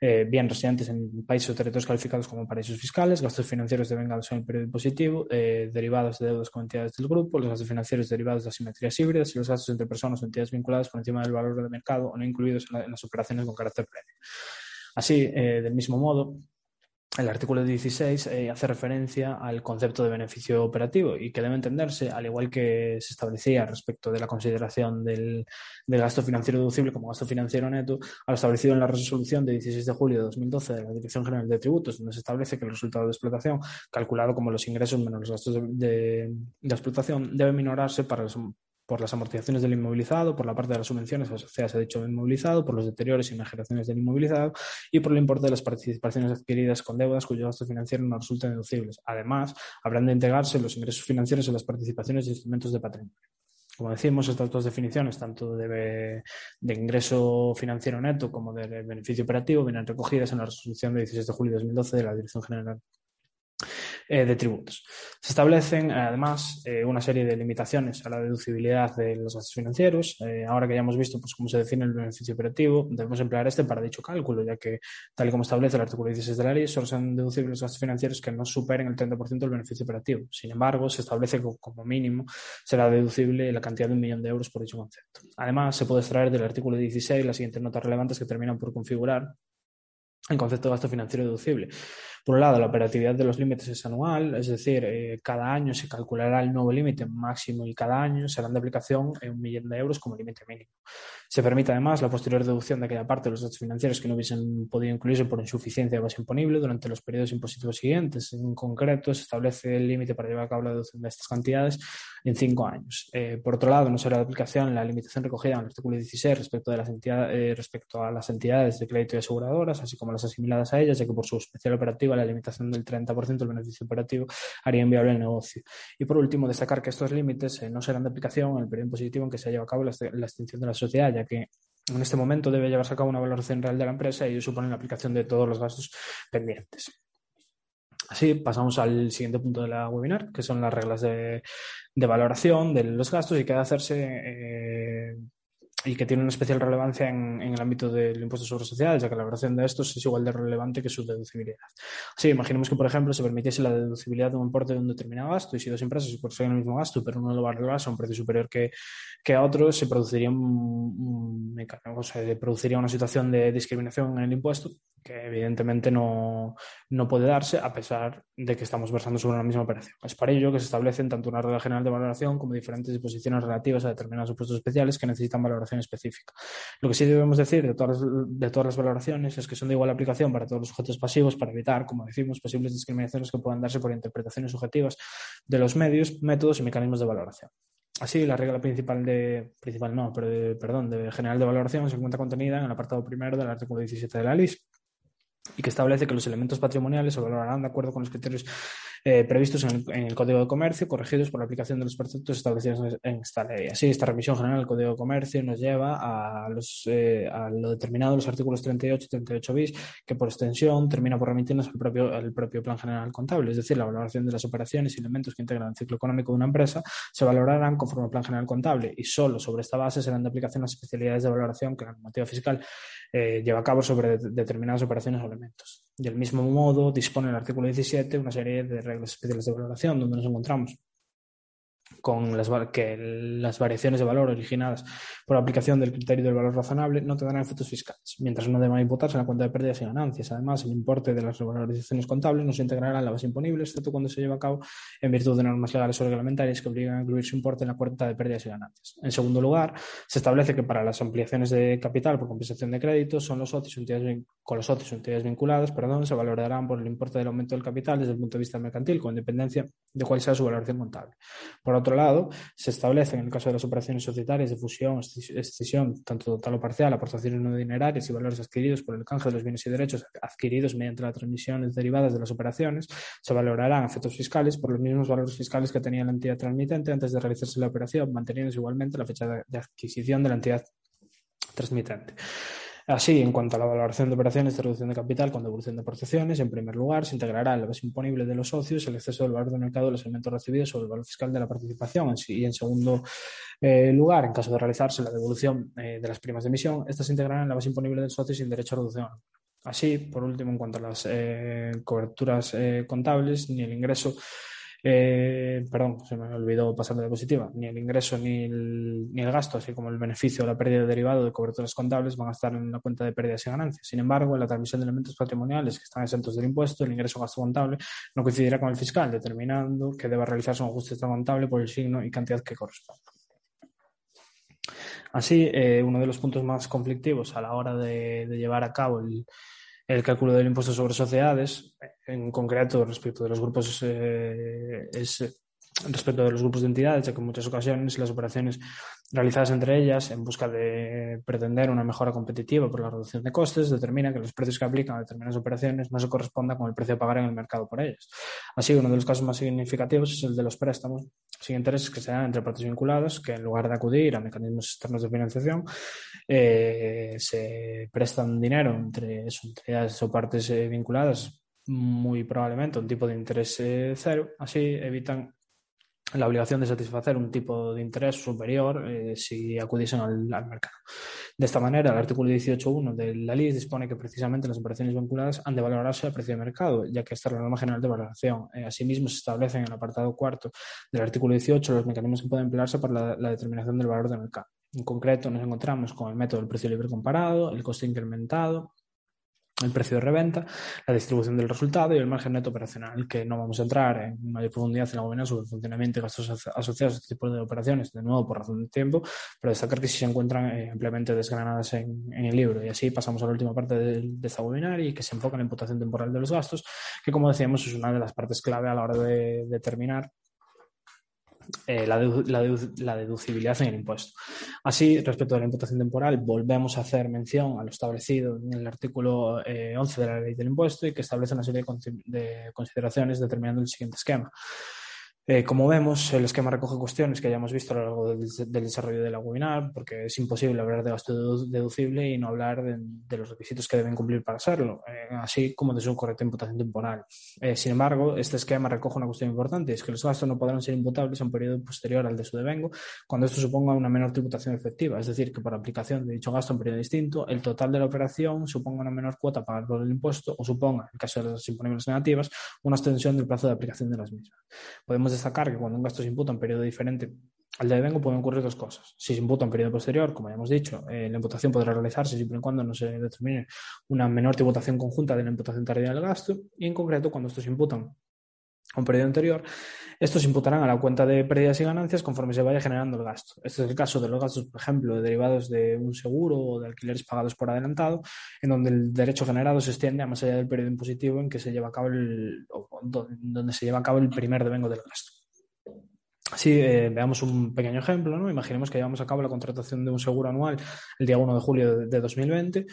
eh, bien residentes en países o territorios calificados como paraísos fiscales, gastos financieros devengados en el periodo impositivo, derivados de deudas con entidades del grupo, los gastos financieros derivados de asimetrías híbridas y los gastos entre personas o entidades vinculadas por encima del valor del mercado o no incluidos en las operaciones con carácter previo. Así, del mismo modo, el artículo 16 eh, hace referencia al concepto de beneficio operativo y que debe entenderse, al igual que se establecía respecto de la consideración del, del, gasto financiero deducible como gasto financiero neto, a lo establecido en la resolución de 16 de julio de 2012 de la Dirección General de Tributos, donde se establece que el resultado de explotación, calculado como los ingresos menos los gastos de, de, explotación, debe minorarse para por las amortizaciones del inmovilizado, por la parte de las subvenciones asociadas a dicho inmovilizado, por los deterioros y majoraciones del inmovilizado y por el importe de las participaciones adquiridas con deudas cuyo gasto financiero no resulten deducibles. Además, habrán de integrarse los ingresos financieros en las participaciones de instrumentos de patrimonio. Como decimos, estas dos definiciones, tanto de, de, ingreso financiero neto como de beneficio operativo, vienen recogidas en la resolución de 16 de julio de 2012 de la Dirección General eh, de tributos. Se establecen además eh, una serie de limitaciones a la deducibilidad de los gastos financieros. Eh, ahora que ya hemos visto pues, cómo se define el beneficio operativo, debemos emplear este para dicho cálculo, ya que, tal y como establece el artículo 16 de la ley, solo son deducibles los gastos financieros que no superen el 30% del beneficio operativo. Sin embargo, se establece que como mínimo será deducible la cantidad de un millón de euros por dicho concepto. Además, se puede extraer del artículo 16 las siguientes notas relevantes que terminan por configurar el concepto de gasto financiero deducible. Por un lado, la operatividad de los límites es anual, es decir, eh, cada año se calculará el nuevo límite máximo y cada año serán de aplicación en un millón de euros como límite mínimo. Se permite además la posterior deducción de aquella parte de los datos financieros que no hubiesen podido incluirse por insuficiencia de base imponible durante los periodos impositivos siguientes. En concreto, se establece el límite para llevar a cabo la deducción de estas cantidades en cinco años. Eh, por otro lado, no será de aplicación la limitación recogida en el artículo 16 respecto, de las entidades, eh, respecto a las entidades de crédito y aseguradoras, así como las asimiladas a ellas, ya que por su especial operativa la limitación del 30% del beneficio operativo haría inviable el negocio. Y por último, destacar que estos límites eh, no serán de aplicación en el periodo impositivo en que se lleva a cabo la, extinción de la sociedad, que en este momento debe llevarse a cabo una valoración real de la empresa y supone la aplicación de todos los gastos pendientes. Así pasamos al siguiente punto de la webinar, que son las reglas de, valoración de los gastos y que debe hacerse eh, y que tiene una especial relevancia en, el ámbito del impuesto sobre sociedades, ya que la valoración de estos es igual de relevante que su deducibilidad. Así, imaginemos que, por ejemplo, se permitiese la deducibilidad de un importe de un determinado gasto y si dos empresas poseen el mismo gasto, pero uno lo valorase a un precio superior que, que a otro, se produciría, un, sea, produciría una situación de discriminación en el impuesto que evidentemente no, no, puede darse a pesar de que estamos versando sobre una misma operación. Es para ello que se establecen tanto una regla general de valoración como diferentes disposiciones relativas a determinados supuestos especiales que necesitan valoración específica. Lo que sí debemos decir de todas, de todas las valoraciones es que son de igual aplicación para todos los sujetos pasivos para evitar, como decimos, posibles discriminaciones que puedan darse por interpretaciones subjetivas de los medios, métodos y mecanismos de valoración. Así, la regla principal de, principal no, pero de, perdón, de general de valoración se encuentra contenida en el apartado primero del artículo 17 de la LIS y que establece que los elementos patrimoniales se valorarán de acuerdo con los criterios eh, previstos en el, Código de Comercio, corregidos por la aplicación de los preceptos establecidos en esta ley. Así, esta revisión general del Código de Comercio nos lleva a, eh, lo determinado en los artículos 38 y 38 bis, que por extensión termina por remitirnos al propio, al propio Plan General Contable, es decir, la valoración de las operaciones y elementos que integran el ciclo económico de una empresa se valorarán conforme al Plan General Contable y solo sobre esta base serán de aplicación las especialidades de valoración que la normativa fiscal eh, lleva a cabo sobre de, determinadas operaciones elementos. Del mismo modo, dispone el artículo 17 una serie de reglas especiales de valoración donde nos encontramos con las, que las variaciones de valor originadas por la aplicación del criterio del valor razonable no tendrán efectos fiscales, mientras no deban imputarse en la cuenta de pérdidas y ganancias. Además, el importe de las revalorizaciones contables no se integrará en la base imponible, excepto cuando se lleva a cabo en virtud de normas legales o reglamentarias que obligan a incluir su importe en la cuenta de pérdidas y ganancias. En segundo lugar, se establece que para las ampliaciones de capital por compensación de créditos son los socios entidades, con los socios entidades vinculadas perdón, se valorarán por el importe del aumento del capital desde el punto de vista mercantil, con independencia de cuál sea su valoración contable. Por otro lado, se establece en el caso de las operaciones societarias de fusión, excesión, tanto total o parcial, aportaciones no dinerarias y valores adquiridos por el canje de los bienes y derechos adquiridos mediante las transmisiones derivadas de las operaciones, se valorarán efectos fiscales por los mismos valores fiscales que tenía la entidad transmitente antes de realizarse la operación, manteniéndose igualmente la fecha de adquisición de la entidad transmitente. Así, en cuanto a la valoración de operaciones de reducción de capital con devolución de aportaciones, en primer lugar, se integrará en la base imponible de los socios el exceso del valor de mercado de los elementos recibidos sobre el valor fiscal de la participación. Y, en segundo eh, lugar, en caso de realizarse la devolución eh, de las primas de emisión, estas se integrarán en la base imponible del socio sin derecho a reducción. Así, por último, en cuanto a las eh, coberturas contables, ni el ingreso eh, perdón, se me olvidó pasar la diapositiva, ni el ingreso ni el, ni el gasto, así como el beneficio o la pérdida de derivado de coberturas contables van a estar en la cuenta de pérdidas y ganancias. Sin embargo, en la transmisión de elementos patrimoniales que están exentos del impuesto, el ingreso o gasto contable no coincidirá con el fiscal, determinando que deba realizarse un ajuste contable por el signo y cantidad que corresponda. Así, eh, uno de los puntos más conflictivos a la hora de, llevar a cabo el, cálculo del impuesto sobre sociedades, en concreto respecto de los grupos, eh, es respecto de los grupos de entidades, ya que en muchas ocasiones las operaciones realizadas entre ellas en busca de pretender una mejora competitiva por la reducción de costes determina que los precios que aplican a determinadas operaciones no se correspondan con el precio a pagar en el mercado por ellas. Así, uno de los casos más significativos es el de los préstamos sin intereses que se dan entre partes vinculadas, que en lugar de acudir a mecanismos externos de financiación, eh, se prestan dinero entre entidades o partes eh, vinculadas muy probablemente un tipo de interés eh, cero, así evitan la obligación de satisfacer un tipo de interés superior eh, si acudiesen al, mercado. De esta manera, el artículo 18.1 de la ley dispone que precisamente las operaciones vinculadas han de valorarse a precio de mercado, ya que esta es la norma general de valoración. Eh, asimismo, se establecen en el apartado cuarto del artículo 18 los mecanismos que pueden emplearse para la determinación del valor del mercado. En concreto, nos encontramos con el método del precio libre comparado, el coste incrementado, el precio de reventa, la distribución del resultado y el margen neto operacional, que no vamos a entrar en mayor profundidad en la web sobre el funcionamiento y gastos asociados a este tipo de operaciones, de nuevo por razón de tiempo, pero destacar que si se encuentran eh, ampliamente desgranadas en, el libro. Y así pasamos a la última parte de, esta webinar y que se enfoca en la imputación temporal de los gastos, que como decíamos es una de las partes clave a la hora de determinar eh, la, deducibilidad en el impuesto. Así, respecto a la imputación temporal, volvemos a hacer mención a lo establecido en el artículo 11 eh, de la ley del impuesto y que establece una serie de consideraciones determinando el siguiente esquema. Eh, como vemos, el esquema recoge cuestiones que hayamos visto a lo largo del, desarrollo de la webinar, porque es imposible hablar de gasto deducible y no hablar de, los requisitos que deben cumplir para hacerlo, eh, así como de su correcta imputación temporal. Eh, sin embargo, este esquema recoge una cuestión importante, es que los gastos no podrán ser imputables a un periodo posterior al de su devengo cuando esto suponga una menor tributación efectiva, es decir, que por aplicación de dicho gasto en periodo distinto, el total de la operación suponga una menor cuota a pagar por el impuesto o suponga, en caso de las imponibles negativas, una extensión del plazo de aplicación de las mismas. Podemos destacar que cuando un gasto se imputa en periodo diferente al de devengo pueden ocurrir dos cosas. Si se imputa en periodo posterior, como ya hemos dicho, eh, la imputación podrá realizarse siempre y cuando no se determine una menor tributación conjunta de la imputación tardía del gasto y en concreto cuando estos se imputan a un periodo anterior, estos imputarán a la cuenta de pérdidas y ganancias conforme se vaya generando el gasto. Este es el caso de los gastos, por ejemplo, derivados de un seguro o de alquileres pagados por adelantado, en donde el derecho generado se extiende a más allá del periodo impositivo en que se lleva a cabo el, donde se lleva a cabo el primer devengo del gasto. Si eh, veamos un pequeño ejemplo, ¿no? Imaginemos que llevamos a cabo la contratación de un seguro anual el día 1 de julio de, 2020.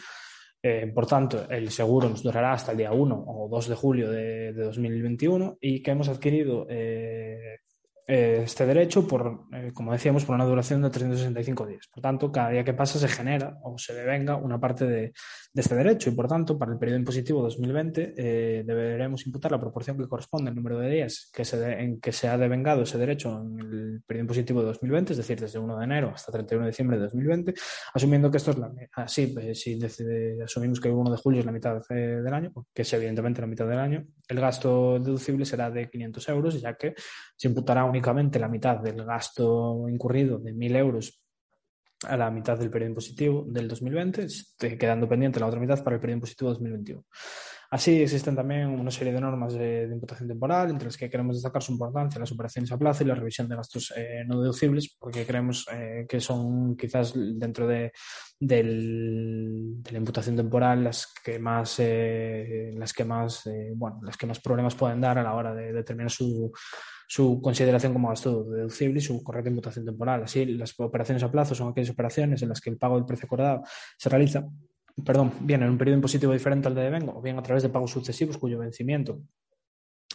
Eh, por tanto, el seguro nos durará hasta el día 1 o 2 de julio de, 2021 y que hemos adquirido eh, eh, este derecho por, eh, como decíamos, por una duración de 365 días. Por tanto, cada día que pasa se genera o se devenga una parte de, este derecho y, por tanto, para el periodo impositivo 2020 eh, deberemos imputar la proporción que corresponde al número de días que se en que se ha devengado ese derecho en el periodo impositivo de 2020, es decir, desde 1 de enero hasta 31 de diciembre de 2020, asumiendo que esto es la así, pues, si asumimos que el 1 de julio es la mitad del año, que es evidentemente la mitad del año, el gasto deducible será de 500 euros, ya que se imputará un únicamente la mitad del gasto incurrido de 1.000 euros a la mitad del periodo impositivo del 2020, quedando pendiente la otra mitad para el periodo impositivo 2021. Así existen también una serie de normas de, imputación temporal, entre las que queremos destacar su importancia, las operaciones a plazo y la revisión de gastos eh, no deducibles, porque creemos eh, que son quizás dentro de, la imputación temporal las que más, eh, las que más, bueno, las que más problemas pueden dar a la hora de determinar su su consideración como gasto deducible y su correcta imputación temporal. Así, las operaciones a plazo son aquellas operaciones en las que el pago del precio acordado se realiza perdón, bien en un periodo impositivo diferente al de devengo o bien a través de pagos sucesivos cuyo vencimiento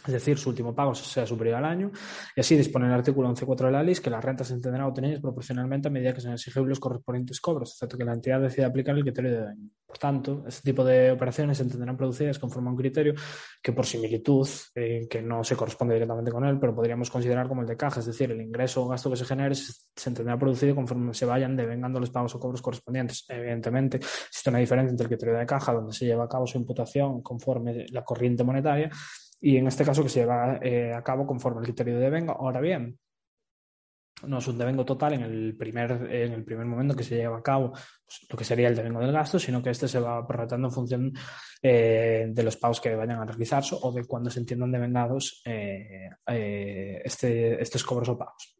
es decir, su último pago sea superior al año, y así dispone el artículo 11.4 de la ley que las rentas se entenderán obtenidas proporcionalmente a medida que sean exigibles los correspondientes cobros, excepto que la entidad decida aplicar el criterio de daño. Por tanto, este tipo de operaciones se entenderán producidas conforme a un criterio que por similitud, eh, que no se corresponde directamente con él, pero podríamos considerar como el de caja, es decir, el ingreso o gasto que se genere se, entenderá producido conforme se vayan devengando los pagos o cobros correspondientes. Evidentemente, existe una diferencia entre el criterio de caja, donde se lleva a cabo su imputación conforme la corriente monetaria, y en este caso que se lleva a cabo conforme al criterio de devengo. Ahora bien, no es un devengo total en el primer, en el primer momento que se lleva a cabo pues, lo que sería el devengo del gasto, sino que este se va prorratando en función eh, de los pagos que vayan a realizarse o de cuando se entiendan devengados eh, eh, este, estos cobros o pagos.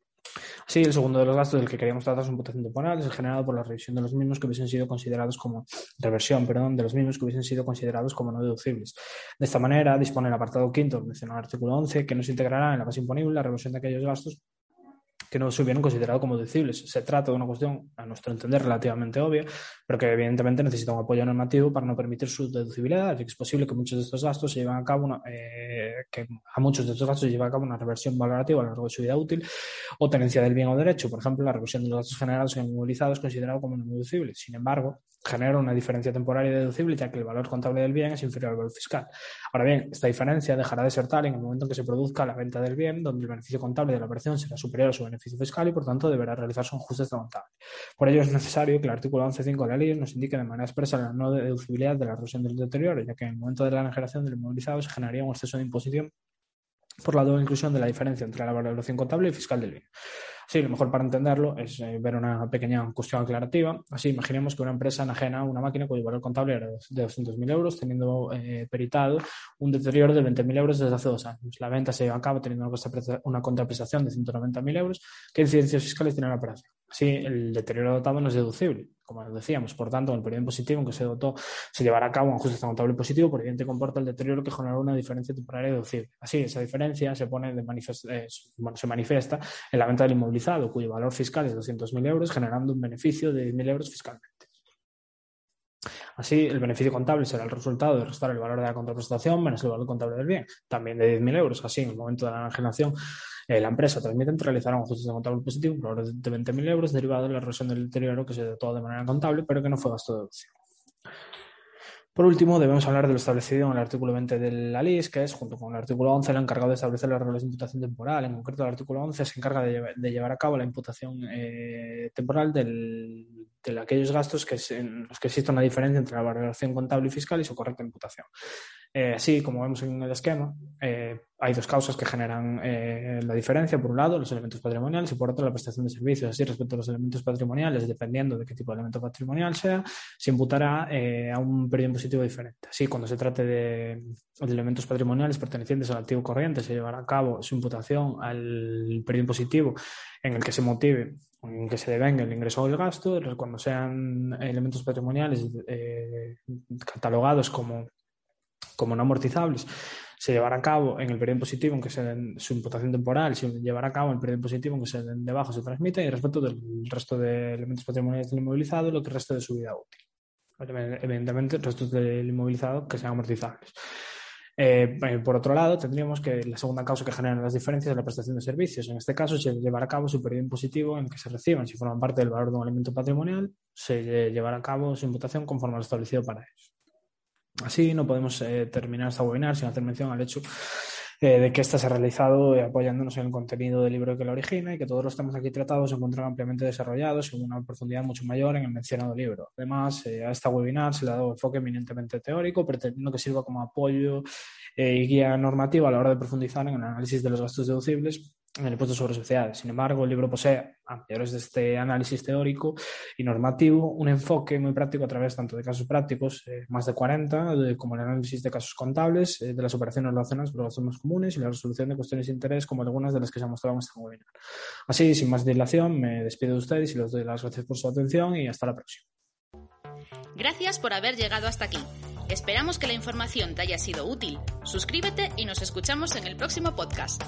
Así, el segundo de los gastos del que queríamos tratar es un potencial temporal, es el generado por la revisión de los mismos que hubiesen sido considerados como reversión, perdón, de los mismos que hubiesen sido considerados como no deducibles. De esta manera, dispone el apartado quinto mencionado en el artículo 11 que no se integrará en la base imponible la reversión de aquellos gastos que no se hubieran considerado como deducibles. Se trata de una cuestión, a nuestro entender, relativamente obvia, pero que evidentemente necesita un apoyo normativo para no permitir su deducibilidad. Es posible que muchos de estos gastos se lleven a cabo, eh, que a muchos de estos gastos se lleve a cabo una reversión valorativa a lo largo de su vida útil o tenencia del bien o derecho. Por ejemplo, la reversión de los gastos generados en inmovilizado es considerado como no deducible. Sin embargo, genera una diferencia temporal y deducible ya que el valor contable del bien es inferior al valor fiscal. Ahora bien, esta diferencia dejará de ser tal en el momento en que se produzca la venta del bien, donde el beneficio contable de la operación será superior a su beneficio fiscal y por tanto deberá realizarse un ajuste contable. Por ello es necesario que el artículo 11.5 de la ley nos indique de manera expresa la no deducibilidad de la erosión del deterioro, ya que en el momento de la generación del inmovilizado se generaría un exceso de imposición por la doble inclusión de la diferencia entre la valoración contable y fiscal del bien. Sí, lo mejor para entenderlo es eh, ver una pequeña cuestión aclarativa. Así, imaginemos que una empresa enajena una máquina cuyo valor contable era de 200.000 euros, teniendo eh, peritado un deterioro de 20.000 euros desde hace dos años. La venta se lleva a cabo teniendo una contraprestación de 190.000 euros. ¿Qué incidencias fiscales tiene la operación? Así, el deterioro dotado no es deducible como decíamos. Por tanto, en el periodo impositivo en que se dotó se llevará a cabo un ajuste contable positivo, por evidente comporta el deterioro que generará una diferencia temporal deducible. Así, esa diferencia se, pone eh, se manifiesta en la venta del inmovilizado, cuyo valor fiscal es de 200.000 euros, generando un beneficio de 10.000 euros fiscalmente. Así, el beneficio contable será el resultado de restar el valor de la contraprestación menos el valor contable del bien, también de 10.000 euros. Así, en el momento de la enajenación, la empresa transmite realizará un ajuste contable positivo por valor de 20.000 euros derivado de la reversión del deterioro que se dotó de manera contable, pero que no fue gasto de deducción. Por último, debemos hablar de lo establecido en el artículo 20 de la LIS, que es, junto con el artículo 11, el encargado de establecer las reglas de imputación temporal. En concreto, el artículo 11 se encarga de, llevar a cabo la imputación eh, temporal de aquellos gastos que en los que existe una diferencia entre la valoración contable y fiscal y su correcta imputación. Eh, así como vemos en el esquema, eh, hay dos causas que generan eh, la diferencia. Por un lado, los elementos patrimoniales y por otro, la prestación de servicios. Así, respecto a los elementos patrimoniales, dependiendo de qué tipo de elemento patrimonial sea, se imputará a un periodo impositivo diferente. Así, cuando se trate de, elementos patrimoniales pertenecientes al activo corriente, se llevará a cabo su imputación al periodo impositivo en el que se motive en que se devenga el ingreso o el gasto. Cuando sean elementos patrimoniales catalogados como como no amortizables se llevará a cabo en el periodo impositivo en que se den su imputación temporal, se llevará a cabo en el periodo impositivo en que se den debajo se transmite y respecto del resto de elementos patrimoniales del inmovilizado, lo que resta de su vida útil. Evidentemente, restos del inmovilizado que sean amortizables. Eh, eh, por otro lado, tendríamos que la segunda causa que genera las diferencias es la prestación de servicios. En este caso, se llevará a cabo su periodo impositivo en que se reciban, si forman parte del valor de un elemento patrimonial, se llevará a cabo su imputación conforme a lo establecido para ellos. Así no podemos eh, terminar esta webinar sin hacer mención al hecho eh, de que esta se ha realizado eh, apoyándonos en el contenido del libro que lo origina y que todos los temas aquí tratados se encuentran ampliamente desarrollados en una profundidad mucho mayor en el mencionado libro. Además, a esta webinar se le ha dado enfoque eminentemente teórico, pretendiendo que sirva como apoyo y guía normativa a la hora de profundizar en el análisis de los gastos deducibles en el impuesto sobre sociedades. Sin embargo, el libro posee, a de este análisis teórico y normativo, un enfoque muy práctico a través tanto de casos prácticos, eh, más de 40, como el análisis de casos contables, eh, de las operaciones relacionadas con los gastos comunes y la resolución de cuestiones de interés, como algunas de las que se han mostrado en este webinar. Así, sin más dilación, me despido de ustedes y les doy las gracias por su atención y hasta la próxima. Gracias por haber llegado hasta aquí. Esperamos que la información te haya sido útil. Suscríbete y nos escuchamos en el próximo podcast.